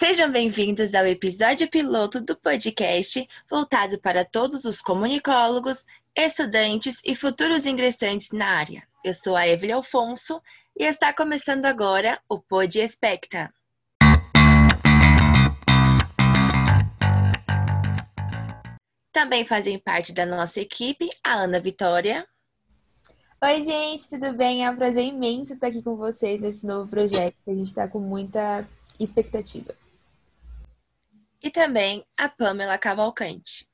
Sejam bem-vindos ao episódio piloto do podcast voltado para todos os comunicólogos, estudantes e futuros ingressantes na área. Eu sou a Evelyn Alfonso e está começando agora o Pod Expecta. Também fazem parte da nossa equipe a Ana Vitória. Oi, gente, tudo bem? É um prazer imenso estar aqui com vocês nesse novo projeto. A gente está com muita expectativa. E também a Pamela Cavalcante.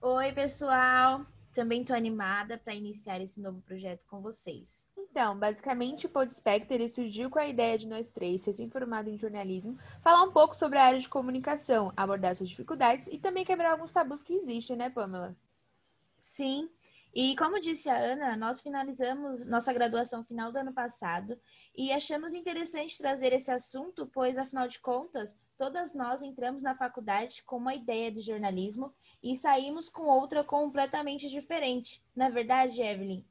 Oi, pessoal. Também estou animada para iniciar esse novo projeto com vocês. Então, basicamente, o Podspector ele surgiu com a ideia de nós três, recém-formado em jornalismo, falar um pouco sobre a área de comunicação, abordar suas dificuldades e também quebrar alguns tabus que existem, né, Pamela? Sim, e como disse a Ana, nós finalizamos nossa graduação final do ano passado e achamos interessante trazer esse assunto, pois, afinal de contas, todas nós entramos na faculdade com uma ideia de jornalismo e saímos com outra completamente diferente. Na é verdade, Evelyn?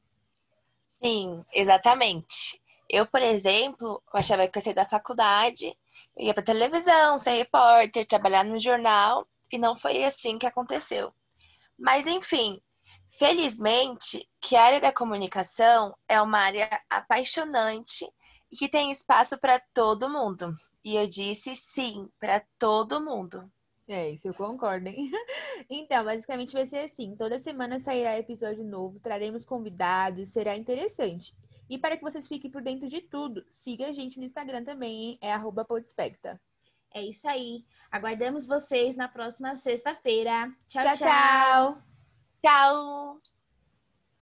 Sim, exatamente. Eu, por exemplo, achava que eu ia sair da faculdade, eu ia para televisão, ser repórter, trabalhar no jornal, e não foi assim que aconteceu. Mas, enfim, felizmente que a área da comunicação é uma área apaixonante e que tem espaço para todo mundo. E eu disse sim, para todo mundo. É, isso eu concordo, hein? Então, basicamente vai ser assim: toda semana sairá episódio novo, traremos convidados, será interessante. E para que vocês fiquem por dentro de tudo, siga a gente no Instagram também, hein? É podspecta. É isso aí. Aguardamos vocês na próxima sexta-feira. tchau. tchau. tchau. tchau. Chao.